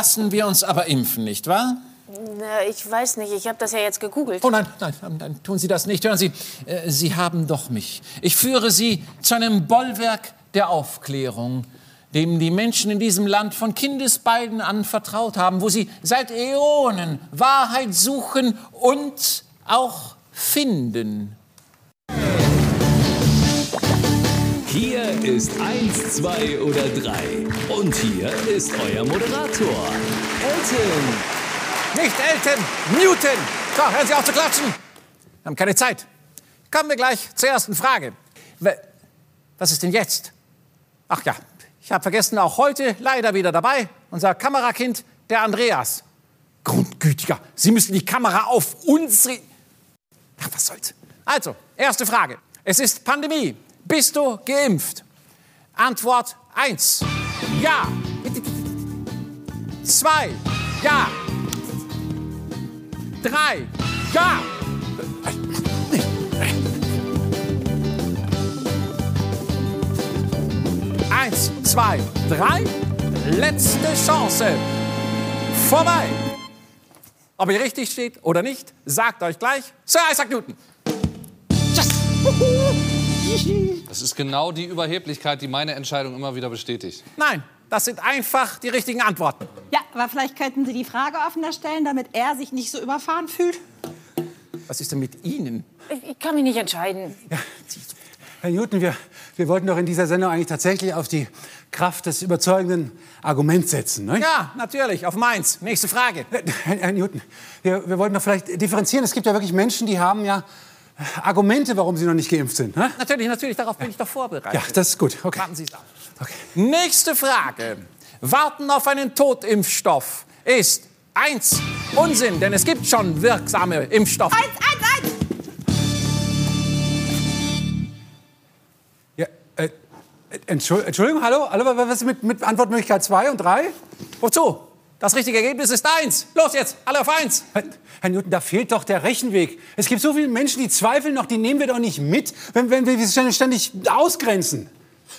Lassen wir uns aber impfen, nicht wahr? Na, ich weiß nicht, ich habe das ja jetzt gegoogelt. Oh nein, nein, nein, nein, tun Sie das nicht. Hören Sie, äh, Sie haben doch mich. Ich führe Sie zu einem Bollwerk der Aufklärung, dem die Menschen in diesem Land von Kindesbeinen an vertraut haben, wo sie seit Äonen Wahrheit suchen und auch finden. Hier ist eins, zwei oder drei. Und hier ist euer Moderator, Elton. Nicht Elton, Newton. So, hören Sie auf zu klatschen. Wir haben keine Zeit. Kommen wir gleich zur ersten Frage. Was ist denn jetzt? Ach ja, ich habe vergessen, auch heute leider wieder dabei, unser Kamerakind, der Andreas. Grundgütiger, Sie müssen die Kamera auf unsere... Ach, was soll's. Also, erste Frage. Es ist Pandemie. Bist du geimpft? Antwort 1. Ja. 2. Ja. 3. Ja. Eins, zwei, drei. Letzte Chance. Vorbei. Ob ihr richtig steht oder nicht, sagt euch gleich Sir Isaac Newton. Das ist genau die Überheblichkeit, die meine Entscheidung immer wieder bestätigt. Nein, das sind einfach die richtigen Antworten. Ja, aber vielleicht könnten Sie die Frage offener stellen, damit er sich nicht so überfahren fühlt. Was ist denn mit Ihnen? Ich, ich kann mich nicht entscheiden. Herr Newton, wir, wir wollten doch in dieser Sendung eigentlich tatsächlich auf die Kraft des überzeugenden Arguments setzen. Ne? Ja, natürlich, auf meins. Nächste Frage. Herr, Herr Newton, wir, wir wollten doch vielleicht differenzieren. Es gibt ja wirklich Menschen, die haben ja Argumente, warum sie noch nicht geimpft sind. Ne? Natürlich, natürlich, darauf bin ich doch vorbereitet. Ja, das ist gut. Okay. Warten Sie es ab. Nächste Frage. Warten auf einen Totimpfstoff ist eins Unsinn, denn es gibt schon wirksame Impfstoffe. Eins, eins, eins! Ja, äh, Entschuld- Entschuldigung, hallo? hallo? Was ist mit, mit Antwortmöglichkeit 2 und 3? Wozu? Das richtige Ergebnis ist eins. Los jetzt, alle auf eins. Herr, Newton, da fehlt doch der Rechenweg. Es gibt so viele Menschen, die zweifeln noch, die nehmen wir doch nicht mit, wenn, wenn wir sie ständig, ständig ausgrenzen.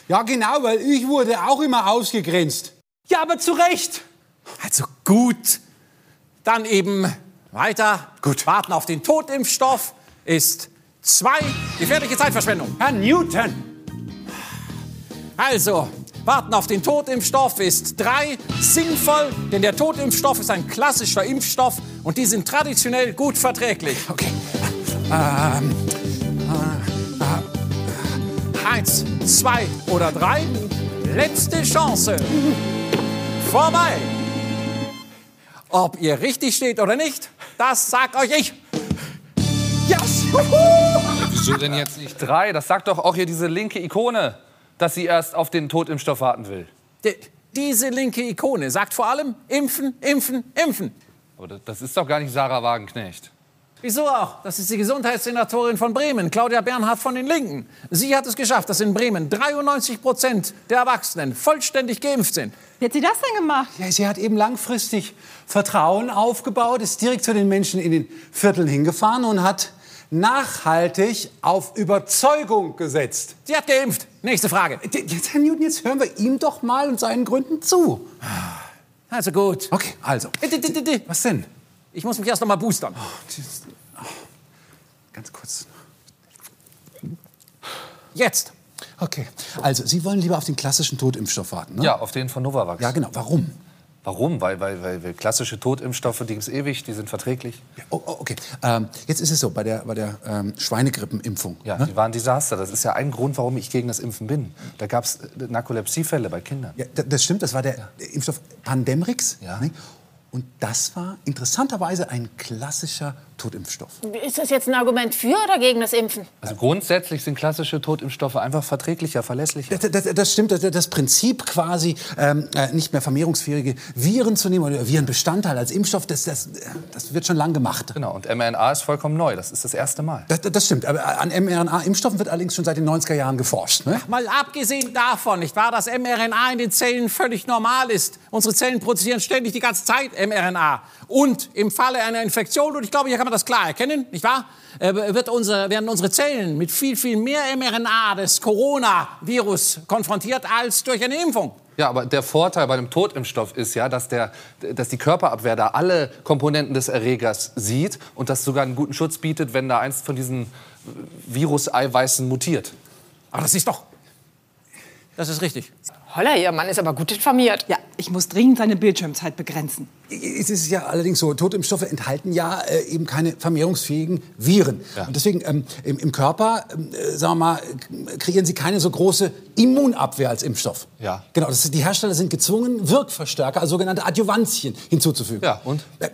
Ja, genau, weil ich wurde auch immer ausgegrenzt. Ja, aber zu Recht. Also gut. Dann eben weiter. Gut. Warten auf den Totimpfstoff ist zwei. Gefährliche Zeitverschwendung. Herr Newton. Also, warten auf den Totimpfstoff ist drei. Sinnvoll, denn der Totimpfstoff ist ein klassischer Impfstoff und die sind traditionell gut verträglich. Okay. Ähm, Eins, zwei oder drei. Letzte Chance. Vorbei. Ob ihr richtig steht oder nicht, das sagt euch ich. Yes! Wieso denn jetzt nicht drei? Das sagt doch auch hier diese linke Ikone, dass sie erst auf den Totimpfstoff warten will. Die- Diese linke Ikone sagt vor allem impfen, impfen, impfen. Aber das- das ist doch gar nicht Sarah Wagenknecht. Wieso auch? Das ist die Gesundheitssenatorin von Bremen, Claudia Bernhardt von den Linken. Sie hat es geschafft, dass in Bremen 93 Prozent der Erwachsenen vollständig geimpft sind. Wie hat sie das denn gemacht? Ja, sie hat eben langfristig Vertrauen aufgebaut, ist direkt zu den Menschen in den Vierteln hingefahren und hat nachhaltig auf Überzeugung gesetzt. Sie hat geimpft. Nächste Frage. Jetzt, Herr Newton, jetzt hören wir ihm doch mal und seinen Gründen zu. Also gut. Okay, also. Was denn? Ich muss mich erst noch mal boostern. Ganz kurz. Jetzt. Okay, also Sie wollen lieber auf den klassischen Totimpfstoff warten, ne? Ja, auf den von Novavax. Ja, genau. Warum? Warum? Weil, weil, weil, weil klassische Totimpfstoffe, die gibt es ewig, die sind verträglich. Oh, oh, okay. Ähm, jetzt ist es so, bei der, bei der ähm, Schweinegrippenimpfung. Ja, ne? die waren ein Desaster. Das ist ja ein Grund, warum ich gegen das Impfen bin. Da gab es Narkolepsiefälle bei Kindern. Ja, da- das stimmt, das war der Impfstoff Pandemrix. Ne? Und das war interessanterweise ein klassischer Totimpfstoff. Ist das jetzt ein Argument für oder gegen das Impfen? Also grundsätzlich sind klassische Totimpfstoffe einfach verträglicher, verlässlicher. Das, das, das stimmt, das, das Prinzip quasi, ähm, äh, nicht mehr vermehrungsfähige Viren zu nehmen oder Virenbestandteil als Impfstoff, das, das, das wird schon lang gemacht. Genau, und mRNA ist vollkommen neu. Das ist das erste Mal. Das, das stimmt, aber an mRNA-Impfstoffen wird allerdings schon seit den 90er Jahren geforscht. Ne? Mal abgesehen davon, nicht wahr, dass mRNA in den Zellen völlig normal ist. Unsere Zellen produzieren ständig die ganze Zeit mRNA. Und im Falle einer Infektion, und ich glaube, hier kann man das klar erkennen, nicht wahr, äh, wird unsere, werden unsere Zellen mit viel, viel mehr mRNA des Coronavirus konfrontiert als durch eine Impfung. Ja, aber der Vorteil bei dem Totimpfstoff ist ja, dass, der, dass die Körperabwehr da alle Komponenten des Erregers sieht und das sogar einen guten Schutz bietet, wenn da eins von diesen Viruseiweißen mutiert. Aber das ist doch. Das ist richtig. Holla, Ihr Mann ist aber gut informiert. Ja, ich muss dringend seine Bildschirmzeit begrenzen. Es ist ja allerdings so, Totimpfstoffe enthalten ja äh, eben keine vermehrungsfähigen Viren. Und deswegen ähm, im, im Körper, ähm, äh, sagen wir mal, äh, kreieren sie keine so große Immunabwehr als Impfstoff. Ja. Genau, das ist, die Hersteller sind gezwungen, Wirkverstärker, also sogenannte Adjuvantien hinzuzufügen. Ja, und? Äh,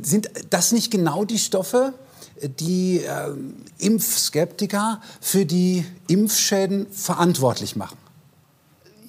Sind das nicht genau die Stoffe, die ähm, Impfskeptiker für die Impfschäden verantwortlich machen?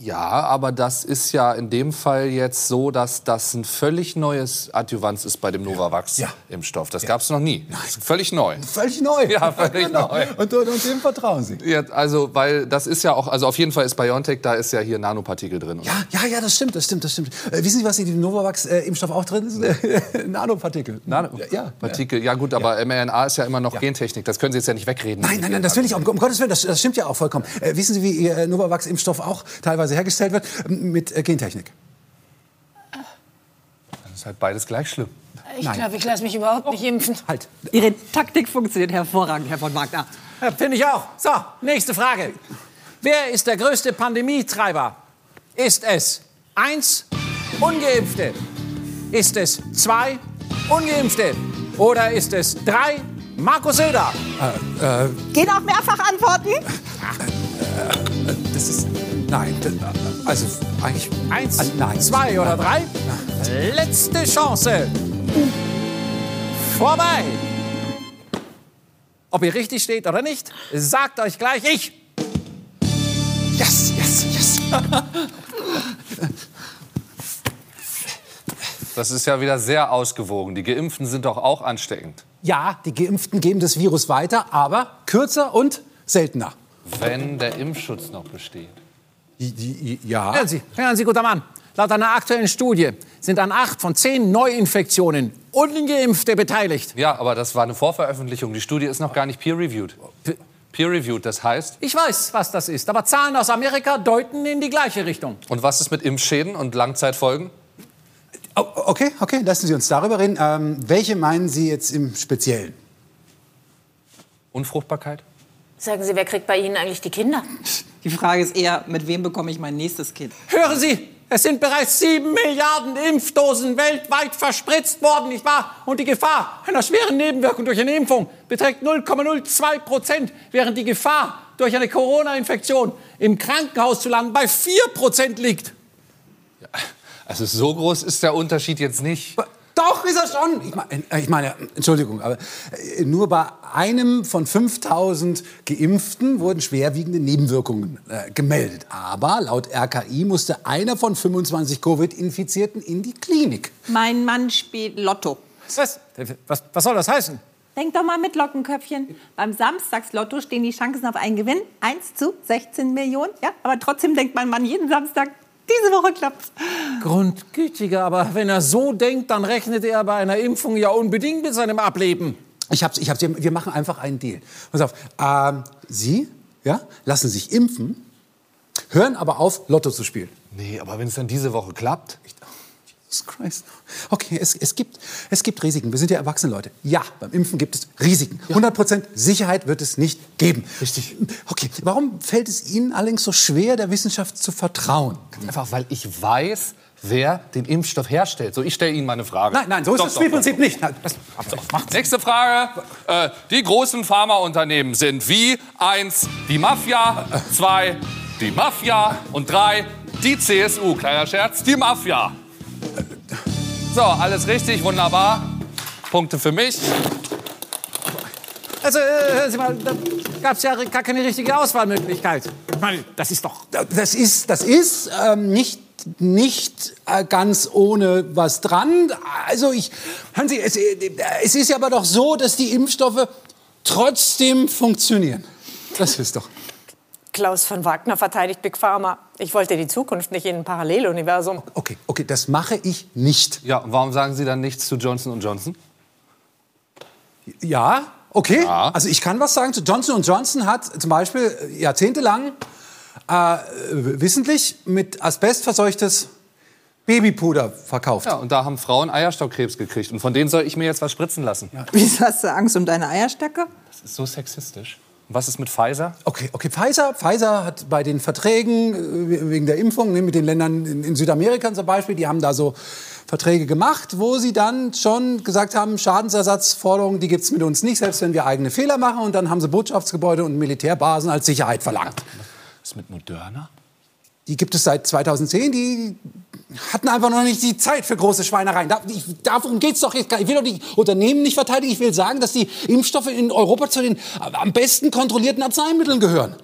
Ja, aber das ist ja in dem Fall jetzt so, dass das ein völlig neues Adjuvans ist bei dem Novavax-Impfstoff. Das gab es noch nie. Völlig neu. Völlig neu. Ja, völlig Genau. neu. Und, und, und dem vertrauen Sie. Ja, also, weil das ist ja auch, also auf jeden Fall ist BioNTech, da ist ja hier Nanopartikel drin. Ja, ja, ja, das stimmt, das stimmt, das stimmt. Äh, wissen Sie, was in dem Novavax-Impfstoff auch drin ist? Nanopartikel. Nanopartikel, ja, gut, aber mRNA ist ja immer noch Gentechnik. Das können Sie jetzt ja nicht wegreden. Nein, nein, nein, das will ich, um, um Gottes Willen, das, das stimmt ja auch vollkommen. Äh, wissen Sie, wie Ihr Novavax-Impfstoff auch teilweise hergestellt wird? Ähm, Mit äh, Gentechnik. Das ist halt beides gleich schlimm. Ich glaube, ich lasse mich überhaupt nicht impfen. Halt. Ihre Taktik funktioniert hervorragend, Herr von Wagner. Ja, Finde ich auch. So, nächste Frage. Wer ist der größte Pandemietreiber? Ist es eins Ungeimpfte? Ist es zwei Ungeimpfte? Oder ist es drei Markus Söder? Äh, äh, Gehen auch mehrfach antworten? das ist. Nein, das, also eigentlich. Eins, Also, nein. zwei oder drei? Letzte Chance. Vorbei. Ob ihr richtig steht oder nicht, sagt euch gleich ich. Yes, yes, yes. Das ist ja wieder sehr ausgewogen. Die Geimpften sind doch auch ansteckend. Ja, die Geimpften geben das Virus weiter, aber kürzer und seltener. Wenn der Impfschutz noch besteht. Ja. Hören Sie, hören Sie, guter Mann. Laut einer aktuellen Studie sind an acht von zehn Neuinfektionen Ungeimpfte beteiligt. Ja, aber das war eine Vorveröffentlichung. Die Studie ist noch gar nicht peer-reviewed. Peer-reviewed, das heißt. Ich weiß, was das ist, aber Zahlen aus Amerika deuten in die gleiche Richtung. Und was ist mit Impfschäden und Langzeitfolgen? Oh, okay, okay, lassen Sie uns darüber reden. Ähm, welche meinen Sie jetzt im Speziellen? Unfruchtbarkeit? Sagen Sie, wer kriegt bei Ihnen eigentlich die Kinder? Die Frage ist eher, mit wem bekomme ich mein nächstes Kind? Hören Sie, es sind bereits sieben Milliarden Impfdosen weltweit verspritzt worden, nicht wahr? Und die Gefahr einer schweren Nebenwirkung durch eine Impfung beträgt 0,02 Prozent, während die Gefahr durch eine Corona-Infektion im Krankenhaus zu landen bei 4 Prozent liegt. Also so groß ist der Unterschied jetzt nicht. Doch, ist er schon. Ich meine, ich meine Entschuldigung, aber äh, nur bei einem von 5000 Geimpften wurden schwerwiegende Nebenwirkungen äh, gemeldet. Aber laut RKI musste einer von 25 Covid-Infizierten in die Klinik. Mein Mann spielt Lotto. Was? Was, was soll das heißen? Denk doch mal mit, Lockenköpfchen. Beim Samstagslotto stehen die Chancen auf einen Gewinn 1 zu 16 Millionen. Ja, aber trotzdem denkt mein Mann jeden Samstag, diese Woche klappt's. Grundgütiger, aber wenn er so denkt, dann rechnet er bei einer Impfung ja unbedingt mit seinem Ableben. Ich hab's, ich hab's, wir machen einfach einen Deal. Pass auf, ähm, Sie ja, lassen sich impfen, hören aber auf, Lotto zu spielen. Nee, aber wenn es dann diese Woche klappt. Jesus Christ. Okay, es, es, gibt, es gibt Risiken. Wir sind ja erwachsene Leute. Ja, beim Impfen gibt es Risiken. 100% Sicherheit wird es nicht geben. Richtig. Okay, warum fällt es Ihnen allerdings so schwer, der Wissenschaft zu vertrauen? Einfach weil ich weiß, wer den Impfstoff herstellt. So, ich stelle Ihnen mal eine Frage. Nein, nein, so ist Doch, das Spielprinzip nicht. Nein, das, Nächste Frage. Äh, die großen Pharmaunternehmen sind wie? Eins, die Mafia. Zwei, die Mafia. Und drei, die CSU. Kleiner Scherz, die Mafia. So, alles richtig, wunderbar. Punkte für mich. Also, äh, hören Sie mal, da gab es ja gar keine richtige Auswahlmöglichkeit. Ich meine, das ist doch... Das ist, das ist ähm, nicht, nicht äh, ganz ohne was dran. Also ich, hören Sie, es, äh, es ist ja aber doch so, dass die Impfstoffe trotzdem funktionieren. Das ist doch. Klaus von Wagner verteidigt Big Pharma. Ich wollte die Zukunft nicht in ein Paralleluniversum. Okay, okay, das mache ich nicht. Ja, und warum sagen Sie dann nichts zu Johnson Johnson? Ja, okay. Also ich kann was sagen zu Johnson Johnson hat zum Beispiel jahrzehntelang äh, wissentlich mit Asbest verseuchtes Babypuder verkauft. Ja, und da haben Frauen Eierstockkrebs gekriegt. Und von denen soll ich mir jetzt was spritzen lassen. Wieso hast du Angst um deine Eierstöcke? Das ist so sexistisch. Was ist mit Pfizer? Okay, okay, Pfizer, Pfizer hat bei den Verträgen äh, wegen der Impfung ne, mit den Ländern in, Südamerika zum Beispiel, die haben da so Verträge gemacht, wo sie dann schon gesagt haben, Schadensersatzforderungen, die gibt's mit uns nicht, selbst wenn wir eigene Fehler machen. Und dann haben sie Botschaftsgebäude und Militärbasen als Sicherheit verlangt. Was ist mit Moderna? Die gibt es seit 2010. Die hatten einfach noch nicht die Zeit für große Schweinereien. Darum geht's doch jetzt. Ich will doch die Unternehmen nicht verteidigen. Ich will sagen, dass die Impfstoffe in Europa zu den am besten kontrollierten Arzneimitteln gehören.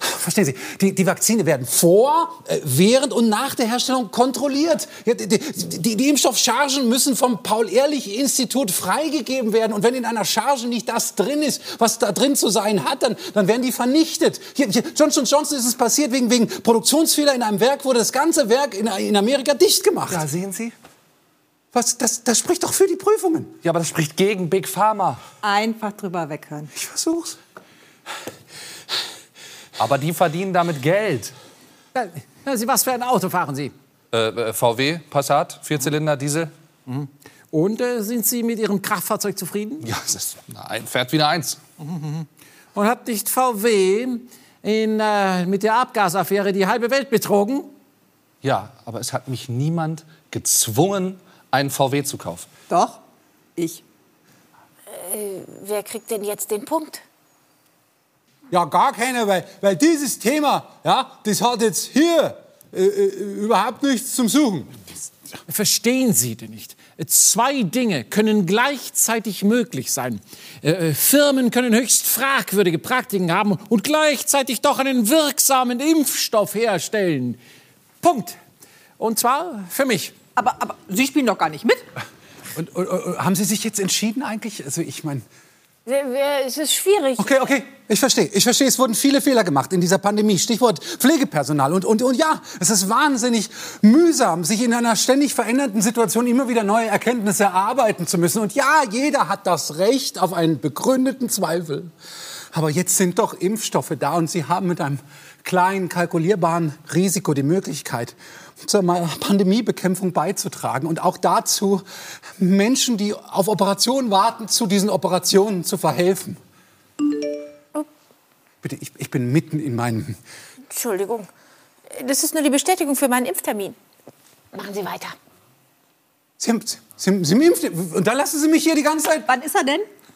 Verstehen Sie, die, die Vakzine werden vor, äh, während und nach der Herstellung kontrolliert. Die, die, die Impfstoffchargen müssen vom Paul-Ehrlich-Institut freigegeben werden. Und wenn in einer Charge nicht das drin ist, was da drin zu sein hat, dann, dann werden die vernichtet. Hier, hier, Johnson Johnson ist es passiert wegen, wegen Produktionsfehler in einem Werk, wurde das ganze Werk in, in Amerika dicht gemacht. Ja, sehen Sie? Was, das, das spricht doch für die Prüfungen. Ja, aber das spricht gegen Big Pharma. Einfach drüber weghören. Ich versuch's. Aber die verdienen damit Geld. Sie, was für ein Auto fahren Sie? Äh, äh, VW, Passat, Vierzylinder, Diesel. Mhm. Und äh, sind Sie mit Ihrem Kraftfahrzeug zufrieden? Ja, es ist, nein, fährt wieder eins. Mhm. Und hat nicht VW in, äh, mit der Abgasaffäre die halbe Welt betrogen? Ja, aber es hat mich niemand gezwungen, einen VW zu kaufen. Doch, ich. Äh, wer kriegt denn jetzt den Punkt? Ja, gar keiner, weil, weil dieses Thema, ja, das hat jetzt hier äh, äh, überhaupt nichts zum Suchen. Verstehen Sie denn nicht? Zwei Dinge können gleichzeitig möglich sein. Äh, Firmen können höchst fragwürdige Praktiken haben und gleichzeitig doch einen wirksamen Impfstoff herstellen. Punkt. Und zwar für mich. Aber, aber Sie spielen doch gar nicht mit. Und, und, und haben Sie sich jetzt entschieden eigentlich? Also ich meine... Es ist schwierig. Okay, okay, ich verstehe. Ich verstehe, es wurden viele Fehler gemacht in dieser Pandemie. Stichwort Pflegepersonal. Und, und, und ja, es ist wahnsinnig mühsam, sich in einer ständig verändernden Situation immer wieder neue Erkenntnisse erarbeiten zu müssen. Und ja, jeder hat das Recht auf einen begründeten Zweifel. Aber jetzt sind doch Impfstoffe da und Sie haben mit einem kleinen, kalkulierbaren Risiko die Möglichkeit, zur Pandemiebekämpfung beizutragen und auch dazu, Menschen, die auf Operationen warten, zu diesen Operationen zu verhelfen. Bitte, ich, ich bin mitten in meinem... Entschuldigung. Das ist nur die Bestätigung für meinen Impftermin. Machen Sie weiter. Sie, haben, Sie, Sie, Sie impfen und dann lassen Sie mich hier die ganze Zeit... Wann ist er denn?